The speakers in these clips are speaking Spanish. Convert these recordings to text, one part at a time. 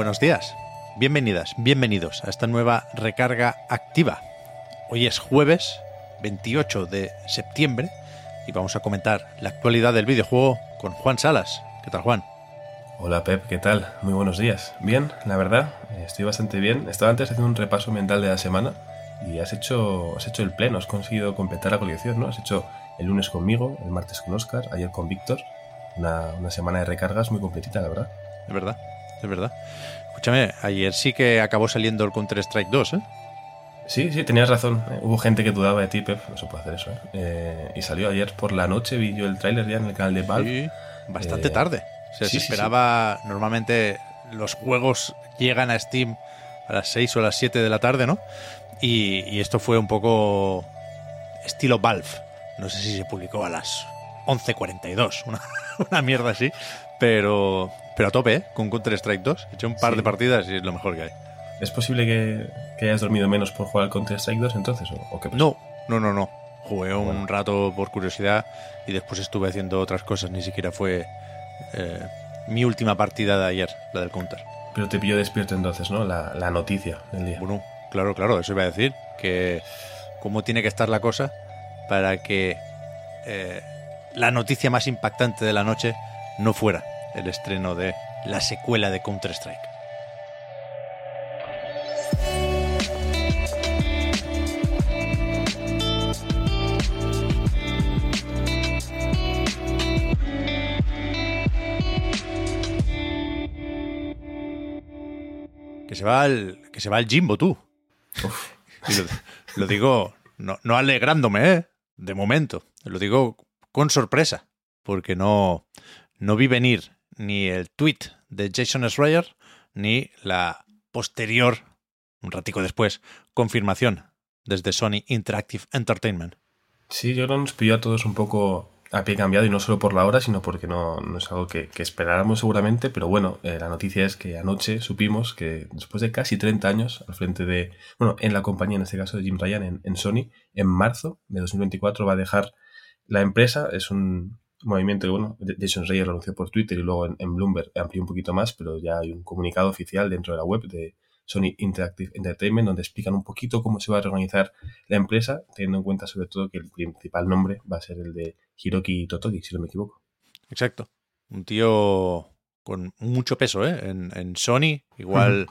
Buenos días, bienvenidas, bienvenidos a esta nueva recarga activa. Hoy es jueves 28 de septiembre y vamos a comentar la actualidad del videojuego con Juan Salas. ¿Qué tal, Juan? Hola Pep, ¿qué tal? Muy buenos días. Bien, la verdad, estoy bastante bien. Estaba antes haciendo un repaso mental de la semana y has hecho, has hecho el pleno, has conseguido completar la colección, ¿no? Has hecho el lunes conmigo, el martes con Oscar, ayer con Víctor. Una, una semana de recargas muy completita, la verdad. Es verdad, es verdad. Escúchame, ayer sí que acabó saliendo el Counter-Strike 2, ¿eh? Sí, sí, tenías razón. Hubo gente que dudaba de ti, Pep. No se puede hacer eso. ¿eh? Eh, y salió ayer por la noche, vi yo el tráiler ya en el canal de Valve. Sí, bastante Eh, tarde. Se, sí, se sí, esperaba, normalmente los juegos llegan a Steam a las 6 o las 7 de la tarde, ¿no? Y, y esto fue un poco estilo Valve. No sé si se publicó a las 11.42, una, una mierda así, pero, pero a tope, ¿eh? Con Counter-Strike 2. He hecho un par Sí. de partidas y es lo mejor que hay. ¿Es posible que, que hayas dormido menos por jugar al Counter-Strike 2 entonces? ¿O, o qué? No, no, no, no. Jugué un Bueno. rato por curiosidad y después estuve haciendo otras cosas. Ni siquiera fue eh, mi última partida de ayer, la del Counter. Pero te pilló despierto entonces, ¿no? La, la noticia del día. Bueno, claro, claro, eso iba a decir. Que cómo tiene que estar la cosa para que eh, la noticia más impactante de la noche no fuera el estreno de la secuela de Counter-Strike. Que se va al, que se va al Jimbo, tú. Lo digo no, no alegrándome, ¿eh? De momento. Lo digo con sorpresa. Porque no, no vi venir ni el tweet de Jason Schreier ni la posterior, un ratico después, confirmación desde Sony Interactive Entertainment. Sí, yo creo que nos pilló a todos un poco a pie cambiado y no solo por la hora, sino porque no, no es algo que, que esperáramos seguramente, pero bueno, eh, la noticia es que anoche supimos que después de casi 30 años al frente de, bueno, en la compañía, en este caso de Jim Ryan, en, en Sony, en marzo de 2024 va a dejar la empresa, es un movimiento que, bueno, Jason Schreier lo anunció por Twitter y luego en, en Bloomberg amplió un poquito más, pero ya hay un comunicado oficial dentro de la web de Sony Interactive Entertainment donde explican un poquito cómo se va a reorganizar la empresa, teniendo en cuenta sobre todo que el principal nombre va a ser el de Hiroki Totogi, si no me equivoco. Exacto. Un tío con mucho peso, ¿eh? En, en Sony, igual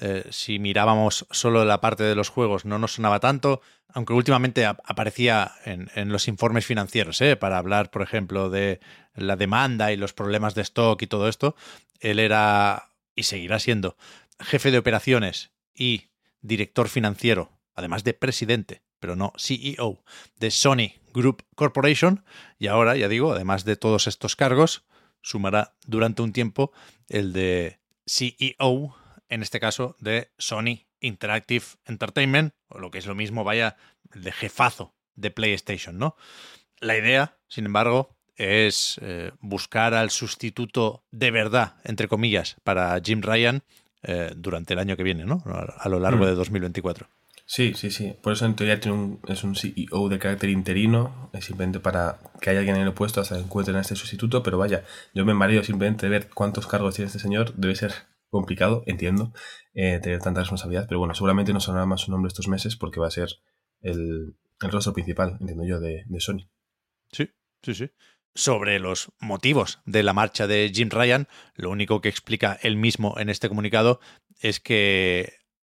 eh, si mirábamos solo la parte de los juegos, no nos sonaba tanto, aunque últimamente aparecía en, los informes financieros, ¿eh? para hablar, por ejemplo, de la demanda y los problemas de stock y todo esto. Él era, y seguirá siendo, jefe de operaciones y director financiero, además de presidente, pero no CEO, de Sony Group Corporation. Y ahora, ya digo, además de todos estos cargos, sumará durante un tiempo el de CEO en este caso de Sony Interactive Entertainment, o lo que es lo mismo, vaya, de jefazo de PlayStation, ¿no? La idea, sin embargo, es eh, buscar al sustituto de verdad, entre comillas, para Jim Ryan eh, durante el año que viene, ¿no? A, lo largo mm. de 2024. Sí, sí, sí. Por eso en teoría tiene un, es un CEO de carácter interino, es simplemente para que haya alguien en el puesto hasta que encuentren a este sustituto, pero vaya, yo me mareo simplemente de ver cuántos cargos tiene este señor, debe ser complicado, entiendo, eh, tener tanta responsabilidad, pero bueno, seguramente no sonará más su nombre estos meses porque va a ser el, rostro principal, entiendo yo, de, Sony. Sí, sí, sí. Sobre los motivos de la marcha de Jim Ryan, lo único que explica él mismo en este comunicado es que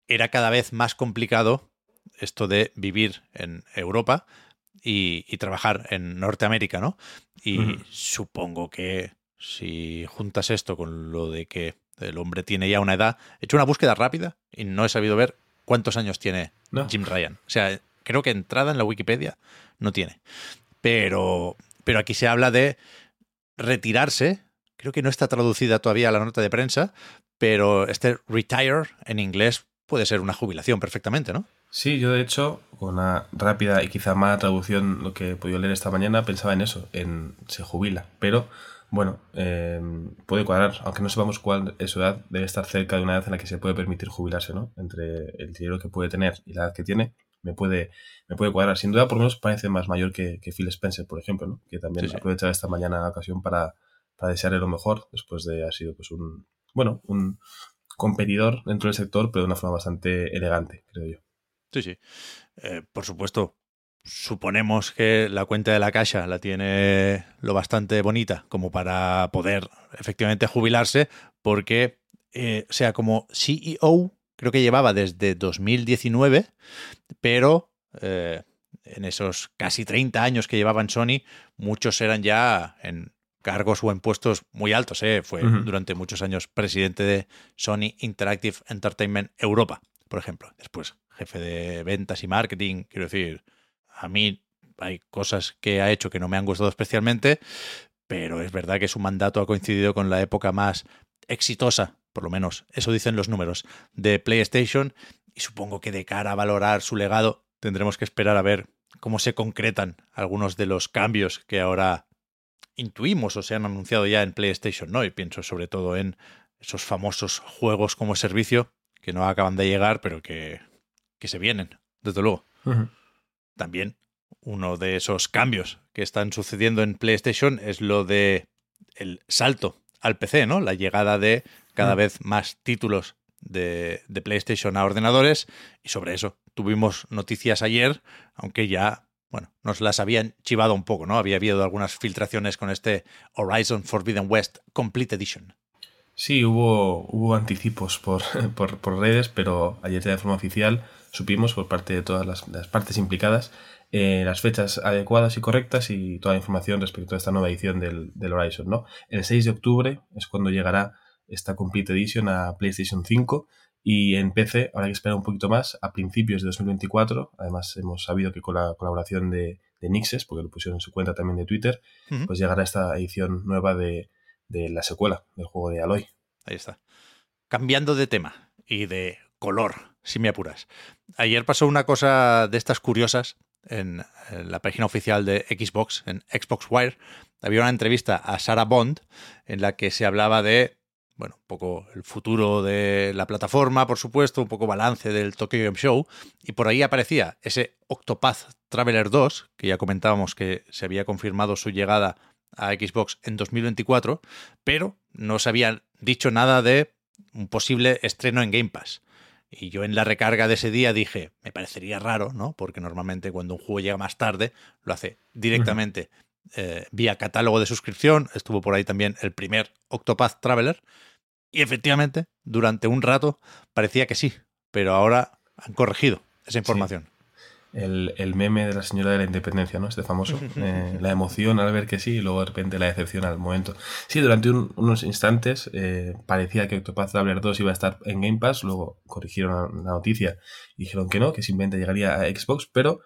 era cada vez más complicado esto de vivir en Europa y, trabajar en Norteamérica, ¿no? Y supongo que si juntas esto con lo de que el hombre tiene ya una edad. He hecho una búsqueda rápida y no he sabido ver cuántos años tiene Jim Ryan. O sea, creo que entrada en la Wikipedia no tiene. Pero, pero aquí se habla de retirarse. Creo que no está traducida todavía la nota de prensa, pero este retire en inglés puede ser una jubilación perfectamente, ¿no? Sí, yo de hecho, con una rápida y quizá mala traducción, lo que he podido leer esta mañana, pensaba en eso, en se jubila. Pero bueno, eh, puede cuadrar, aunque no sepamos cuál es su edad, debe estar cerca de una edad en la que se puede permitir jubilarse, ¿no? Entre el dinero que puede tener y la edad que tiene, me puede, me puede cuadrar. Sin duda, por lo menos parece más mayor que, Phil Spencer, por ejemplo, ¿no? Que también sí, aprovechar esta mañana la ocasión para, para desearle lo mejor, después de haber sido pues un, bueno, un competidor dentro del sector, pero de una forma bastante elegante, creo yo. Sí, sí. Eh, por supuesto, suponemos que la cuenta de la caja la tiene lo bastante bonita como para poder efectivamente jubilarse, porque, eh, o sea, como CEO, creo que llevaba desde 2019, pero eh, en esos casi 30 años que llevaba en Sony, muchos eran ya en cargos o en puestos muy altos. ¿eh? Fue durante muchos años presidente de Sony Interactive Entertainment Europa, por ejemplo. Después jefe de ventas y marketing, quiero decir, a mí hay cosas que ha hecho que no me han gustado especialmente, pero es verdad que su mandato ha coincidido con la época más exitosa, por lo menos eso dicen los números, de PlayStation y supongo que de cara a valorar su legado tendremos que esperar a ver cómo se concretan algunos de los cambios que ahora intuimos o se han anunciado ya en PlayStation, ¿no? Y pienso sobre todo en esos famosos juegos como servicio que no acaban de llegar, pero que, que se vienen, desde luego. También uno de esos cambios que están sucediendo en PlayStation es lo de el salto al PC, ¿no? La llegada de cada mm. vez más títulos de, de, PlayStation a ordenadores y sobre eso tuvimos noticias ayer, aunque ya, bueno, nos las habían chivado un poco, ¿no? Había habido algunas filtraciones con este Horizon Forbidden West Complete Edition. Sí, hubo, hubo anticipos por, por, por redes, pero ayer de forma oficial supimos por parte de todas las, partes implicadas eh, las fechas adecuadas y correctas y toda la información respecto a esta nueva edición del, Horizon. ¿no? El 6 de octubre es cuando llegará esta Complete Edition a PlayStation 5 y en PC habrá que esperar un poquito más a principios de 2024. Además hemos sabido que con la colaboración de, de Nixes, porque lo pusieron en su cuenta también de Twitter, pues llegará esta edición nueva de, de la secuela del juego de Aloy. Ahí está. Cambiando de tema y de color si me apuras. Ayer pasó una cosa de estas curiosas en, la página oficial de Xbox, en Xbox Wire. Había una entrevista a Sarah Bond en la que se hablaba de, bueno, un poco el futuro de la plataforma, por supuesto, un poco balance del Tokyo Game Show, y por ahí aparecía ese Octopath Traveler 2, que ya comentábamos que se había confirmado su llegada a Xbox en 2024, pero no se había dicho nada de un posible estreno en Game Pass. Y yo en la recarga de ese día dije, me parecería raro, ¿no? Porque normalmente cuando un juego llega más tarde, lo hace directamente eh, vía catálogo de suscripción. Estuvo por ahí también el primer Octopath Traveler. Y efectivamente, durante un rato parecía que sí, pero ahora han corregido esa información. El, meme de la señora de la independencia, ¿no? Este famoso. Eh, la emoción al ver que sí y luego de repente la decepción al momento. Sí, durante unos instantes eh, parecía que Octopath Traveler 2 iba a estar en Game Pass, luego corrigieron la noticia y dijeron que no, que simplemente llegaría a Xbox, pero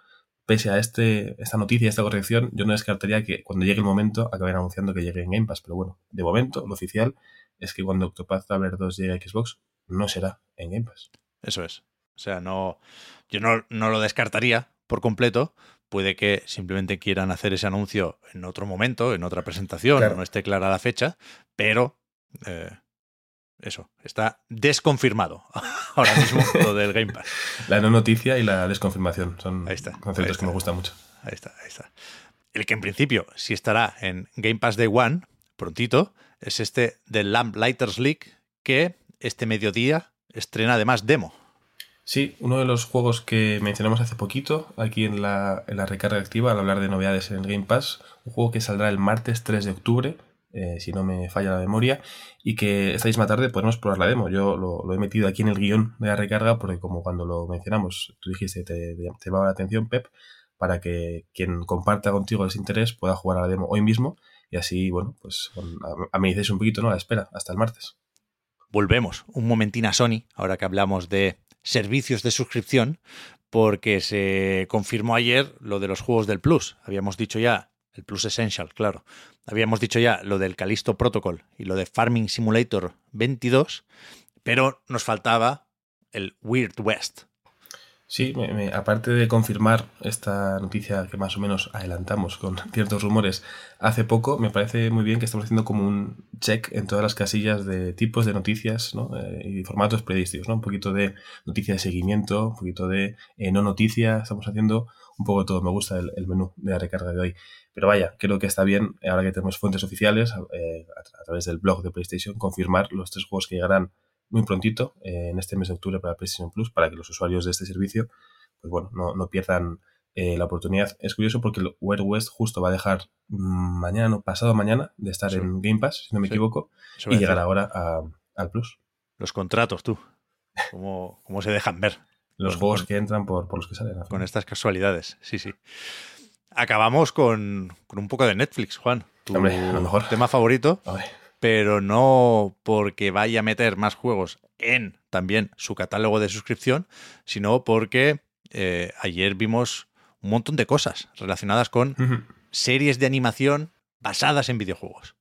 pese a este, esta noticia, esta corrección, yo no descartaría que cuando llegue el momento acaben anunciando que llegue en Game Pass, pero bueno, de momento lo oficial es que cuando Octopath Traveler 2 llegue a Xbox no será en Game Pass. Eso es. O sea, no, yo no, lo descartaría por completo. Puede que simplemente quieran hacer ese anuncio en otro momento, en otra presentación, no esté clara la fecha, pero eh, eso, está desconfirmado ahora mismo lo del Game Pass. La no noticia y la desconfirmación son conceptos que me gustan mucho. Ahí está, ahí está. El que en principio sí estará en Game Pass Day One, prontito, es este de Lamplighters League, que este mediodía estrena además demo. Sí, uno de los juegos que mencionamos hace poquito aquí en la, en la recarga activa al hablar de novedades en el Game Pass, un juego que saldrá el martes 3 de octubre, eh, si no me falla la memoria, y que esta misma tarde podemos probar la demo. Yo lo, he metido aquí en el guion de la recarga porque como cuando lo mencionamos, tú dijiste, te, te llamaba la atención, Pep, para que quien comparta contigo ese interés pueda jugar a la demo hoy mismo y así, bueno, pues a, mí dices un poquito, ¿no? La espera, hasta el martes. Volvemos un momentín a Sony, ahora que hablamos de servicios de suscripción, porque se confirmó ayer lo de los juegos del Plus. Habíamos dicho ya, el Plus Essential, claro. Habíamos dicho ya lo del Callisto Protocol y lo de Farming Simulator 22, pero nos faltaba el Weird West. Sí, aparte de confirmar esta noticia que más o menos adelantamos con ciertos rumores hace poco, me parece muy bien que estamos haciendo como un check en todas las casillas de tipos de noticias ¿no? Eh, y formatos predistos, ¿no? Un poquito de noticia de seguimiento, un poquito de eh, no noticia, estamos haciendo un poco todo. Me gusta el, menú de la recarga de hoy. Pero vaya, creo que está bien, ahora que tenemos fuentes oficiales, eh, a través del blog de PlayStation, confirmar los tres juegos que llegarán muy prontito, eh, en este mes de octubre para PlayStation Plus, para que los usuarios de este servicio, pues bueno, no, pierdan eh, la oportunidad. Es curioso porque el Weird West justo va a dejar mm, mañana, o pasado mañana, de estar en Game Pass, si no me equivoco, y llegar ahora al Plus. Los contratos, tú. ¿Cómo, cómo se dejan ver? Los juegos que entran por, por los que salen. Con estas casualidades, sí, sí. Acabamos con, con un poco de Netflix, Juan. Tu Hombre, a lo mejor. tema favorito pero no porque vaya a meter más juegos en también su catálogo de suscripción, sino porque eh, ayer vimos un montón de cosas relacionadas con series de animación basadas en videojuegos.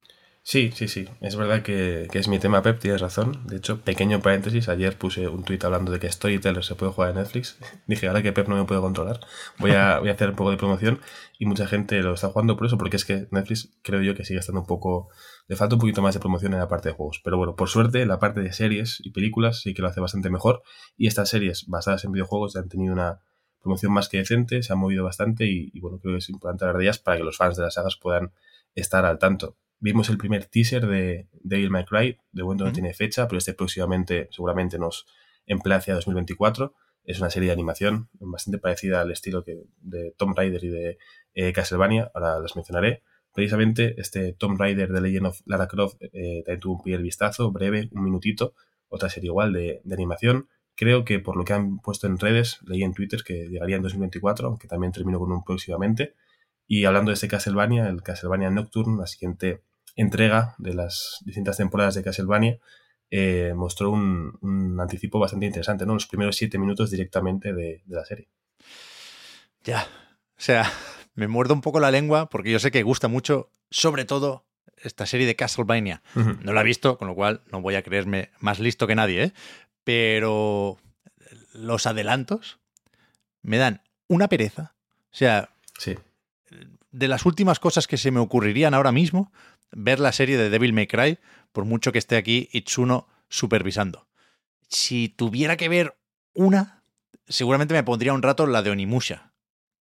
Sí, sí, sí. Es verdad que, es mi tema, Pep, tienes razón. De hecho, pequeño paréntesis, ayer puse un tuit hablando de que Storyteller se puede jugar en Netflix. Dije, ahora que Pep no me puede controlar, voy a, voy a hacer un poco de promoción y mucha gente lo está jugando por eso, porque es que Netflix creo yo que sigue estando un poco... Le falta un poquito más de promoción en la parte de juegos. Pero bueno, por suerte, la parte de series y películas sí que lo hace bastante mejor. Y estas series basadas en videojuegos ya han tenido una promoción más que decente, se han movido bastante y, y bueno, creo que es importante hablar de ellas para que los fans de las sagas puedan estar al tanto. Vimos el primer teaser de Devil May Cry, de momento no tiene fecha, pero este próximamente seguramente nos emplea hacia 2024. Es una serie de animación bastante parecida al estilo que de Tomb Raider y de eh, Castlevania, ahora las mencionaré. Precisamente este Tomb Raider de Legend of Lara Croft eh, también tuvo un primer vistazo, breve, un minutito, otra serie igual de, de animación. Creo que por lo que han puesto en redes, leí en Twitter que llegaría en 2024, aunque también termino con un próximamente. Y hablando de este Castlevania, el Castlevania Nocturne, la siguiente entrega de las distintas temporadas de Castlevania eh, mostró un, anticipo bastante interesante, ¿no? Los primeros siete minutos directamente de, la serie. Ya, o sea, me muerdo un poco la lengua porque yo sé que gusta mucho, sobre todo, esta serie de Castlevania. No la he visto, con lo cual no voy a creerme más listo que nadie, ¿eh? Pero los adelantos me dan una pereza. O sea, sí. de las últimas cosas que se me ocurrirían ahora mismo, ver la serie de Devil May Cry, por mucho que esté aquí Itsuno supervisando. Si tuviera que ver una, seguramente me pondría un rato la de Onimusha,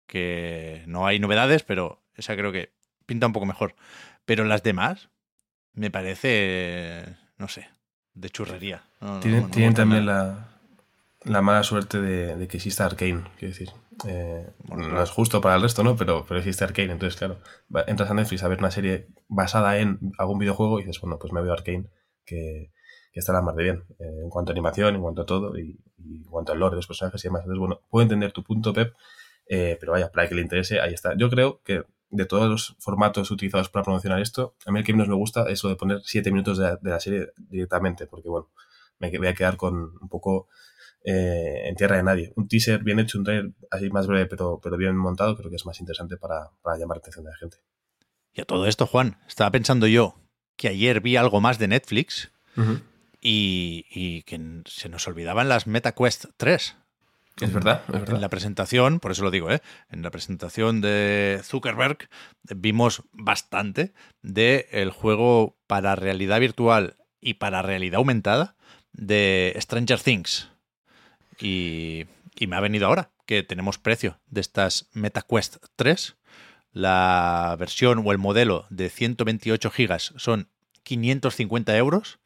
que no hay novedades, pero esa creo que pinta un poco mejor. Pero las demás, me parece, no sé, de churrería. tienen, también la, la, mala suerte de, que exista Arkane, quiero decir. Eh, no es justo para el resto, ¿no? Pero, pero existe Arkane, entonces, claro, entras a Netflix a ver una serie basada en algún videojuego y dices, bueno, pues me veo Arkane, que, que está la mar de bien, eh, en cuanto a animación, en cuanto a todo, y, en cuanto al lore de los personajes y demás. Entonces, bueno, puedo entender tu punto, Pep, eh, pero vaya, para que le interese, ahí está. Yo creo que de todos los formatos utilizados para promocionar esto, a mí el que menos me gusta es lo de poner siete minutos de, de la serie directamente, porque bueno, me voy a quedar con un poco eh, en tierra de nadie. Un teaser bien hecho, un trailer así más breve, pero, pero bien montado, creo que es más interesante para, para llamar la atención de la gente. Y a todo esto, Juan, estaba pensando yo que ayer vi algo más de Netflix uh -huh. y, y, que se nos olvidaban las MetaQuest 3. Es verdad, es verdad. En la presentación, por eso lo digo, ¿eh? en la presentación de Zuckerberg vimos bastante del el juego para realidad virtual y para realidad aumentada de Stranger Things. Y, me ha venido ahora que tenemos precio de estas MetaQuest 3. La versión o el modelo de 128 gigas son 550 euros.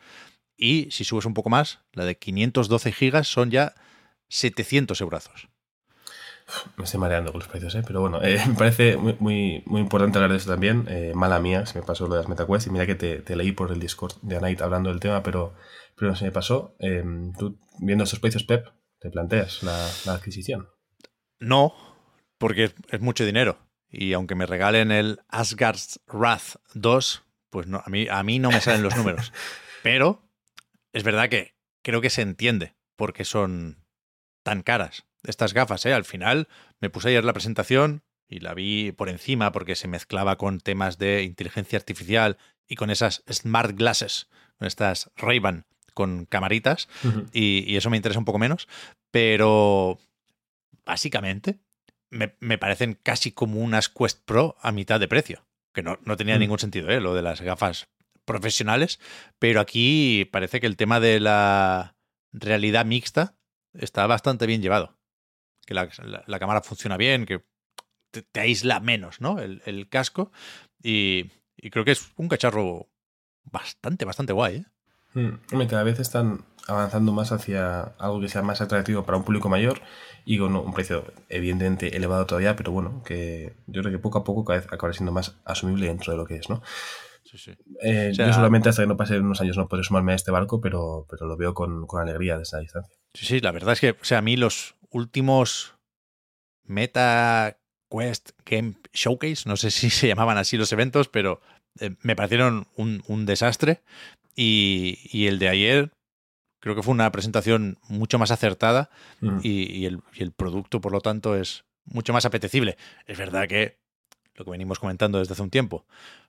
Y si subes un poco más, la de 512 gigas son ya 700 euros. Me estoy mareando con los precios, ¿eh? pero bueno, eh, me parece muy, muy, muy, importante hablar de eso también. Eh, mala mía, se me pasó lo de las MetaQuest y mira que te, leí por el Discord de Anite hablando del tema, pero, pero se me pasó. Tú, viendo estos precios, Pep, ¿te planteas la, la adquisición? No, porque es, es, mucho dinero. Y aunque me regalen el Asgard's Wrath 2, pues no, a, mí, a mí no me salen los números. pero es verdad que creo que se entiende porque son tan caras estas gafas, ¿eh? Al final me puse ayer la presentación y la vi por encima porque se mezclaba con temas de inteligencia artificial y con esas smart glasses, con estas Ray-Ban con camaritas uh -huh. y, y, eso me interesa un poco menos, pero básicamente me, me, parecen casi como unas Quest Pro a mitad de precio, que no, no tenía uh -huh. ningún sentido, ¿eh? Lo de las gafas profesionales, pero aquí parece que el tema de la realidad mixta está bastante bien llevado que la, la, la, cámara funciona bien, que te, te aísla menos, ¿no? El, el casco. Y, y, creo que es un cacharro bastante, bastante guay, ¿eh? Mm, cada vez están avanzando más hacia algo que sea más atractivo para un público mayor y con un precio evidentemente elevado todavía, pero bueno, que yo creo que poco a poco cada vez acabará siendo más asumible dentro de lo que es, ¿no? Sí, sí. Eh, o sea, yo solamente hasta que no pasen unos años no podré sumarme a este barco, pero, pero lo veo con, con alegría desde la distancia. Sí, sí, la verdad es que, o sea, a mí los últimos Meta Quest Game Showcase, no sé si se llamaban así los eventos, pero eh, me parecieron un, un desastre. Y, y, el de ayer creo que fue una presentación mucho más acertada mm. y, y, el, y, el, producto, por lo tanto, es mucho más apetecible. Es verdad que lo que venimos comentando desde hace un tiempo,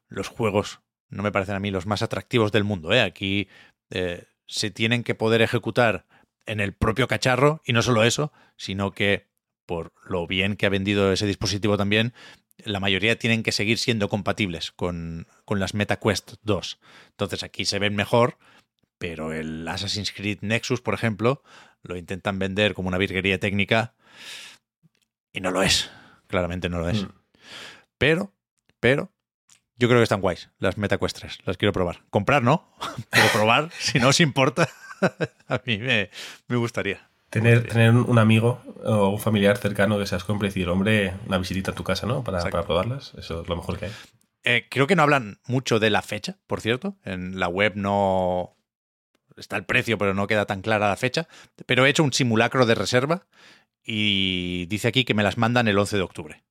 los juegos no me parecen a mí los más atractivos del mundo. ¿eh? Aquí eh, se tienen que poder ejecutar en el propio cacharro y no solo eso, sino que por lo bien que ha vendido ese dispositivo también, la mayoría tienen que seguir siendo compatibles con, con las MetaQuest 2. Entonces aquí se ven mejor, pero el Assassin's Creed Nexus, por ejemplo, lo intentan vender como una virguería técnica y no lo es. Claramente no lo es. Mm. Pero, pero, yo creo que están guays las MetaQuest 3. Las quiero probar. Comprar no, pero probar, si no os importa, a mí me, me gustaría. Tener, tener un amigo o un familiar cercano que seas compre y decir, hombre, una visitita a tu casa, ¿no? Para, para probarlas. Eso es lo mejor que hay. Eh, creo que no hablan mucho de la fecha, por cierto. En la web no está el precio, pero no queda tan clara la fecha. Pero he hecho un simulacro de reserva y dice aquí que me las mandan el 11 de octubre.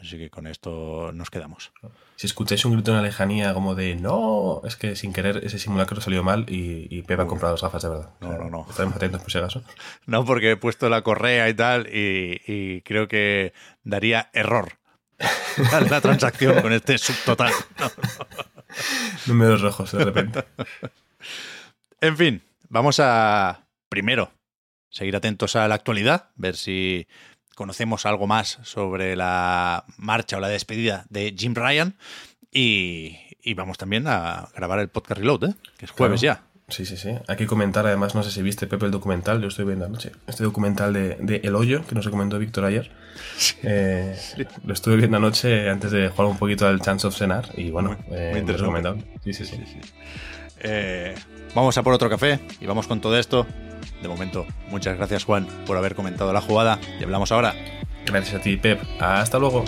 Así que con esto nos quedamos. Si escucháis un grito en la lejanía como de no, es que sin querer ese simulacro salió mal y, y Pepe ha comprado las gafas de verdad. No, no, no. Estaremos atentos por si acaso. No, porque he puesto la correa y tal y, y creo que daría error la transacción con este subtotal. Números rojos de repente. en fin, vamos a primero seguir atentos a la actualidad, ver si conocemos algo más sobre la marcha o la despedida de Jim Ryan y, y vamos también a grabar el podcast Reload, ¿eh? que es jueves claro. ya. Sí, sí, sí. Hay que comentar, además, no sé si viste, Pepe, el documental, yo estoy viendo anoche, este documental de, de El Hoyo, que nos recomendó Víctor ayer. Sí. Eh, sí. Lo estuve viendo anoche antes de jugar un poquito al Chance of Cenar y bueno, muy, eh, muy recomendable. Sí, sí, sí. sí eh, vamos a por otro café y vamos con todo esto. De momento, muchas gracias Juan por haber comentado la jugada y hablamos ahora. Gracias a ti, Pep. Hasta luego.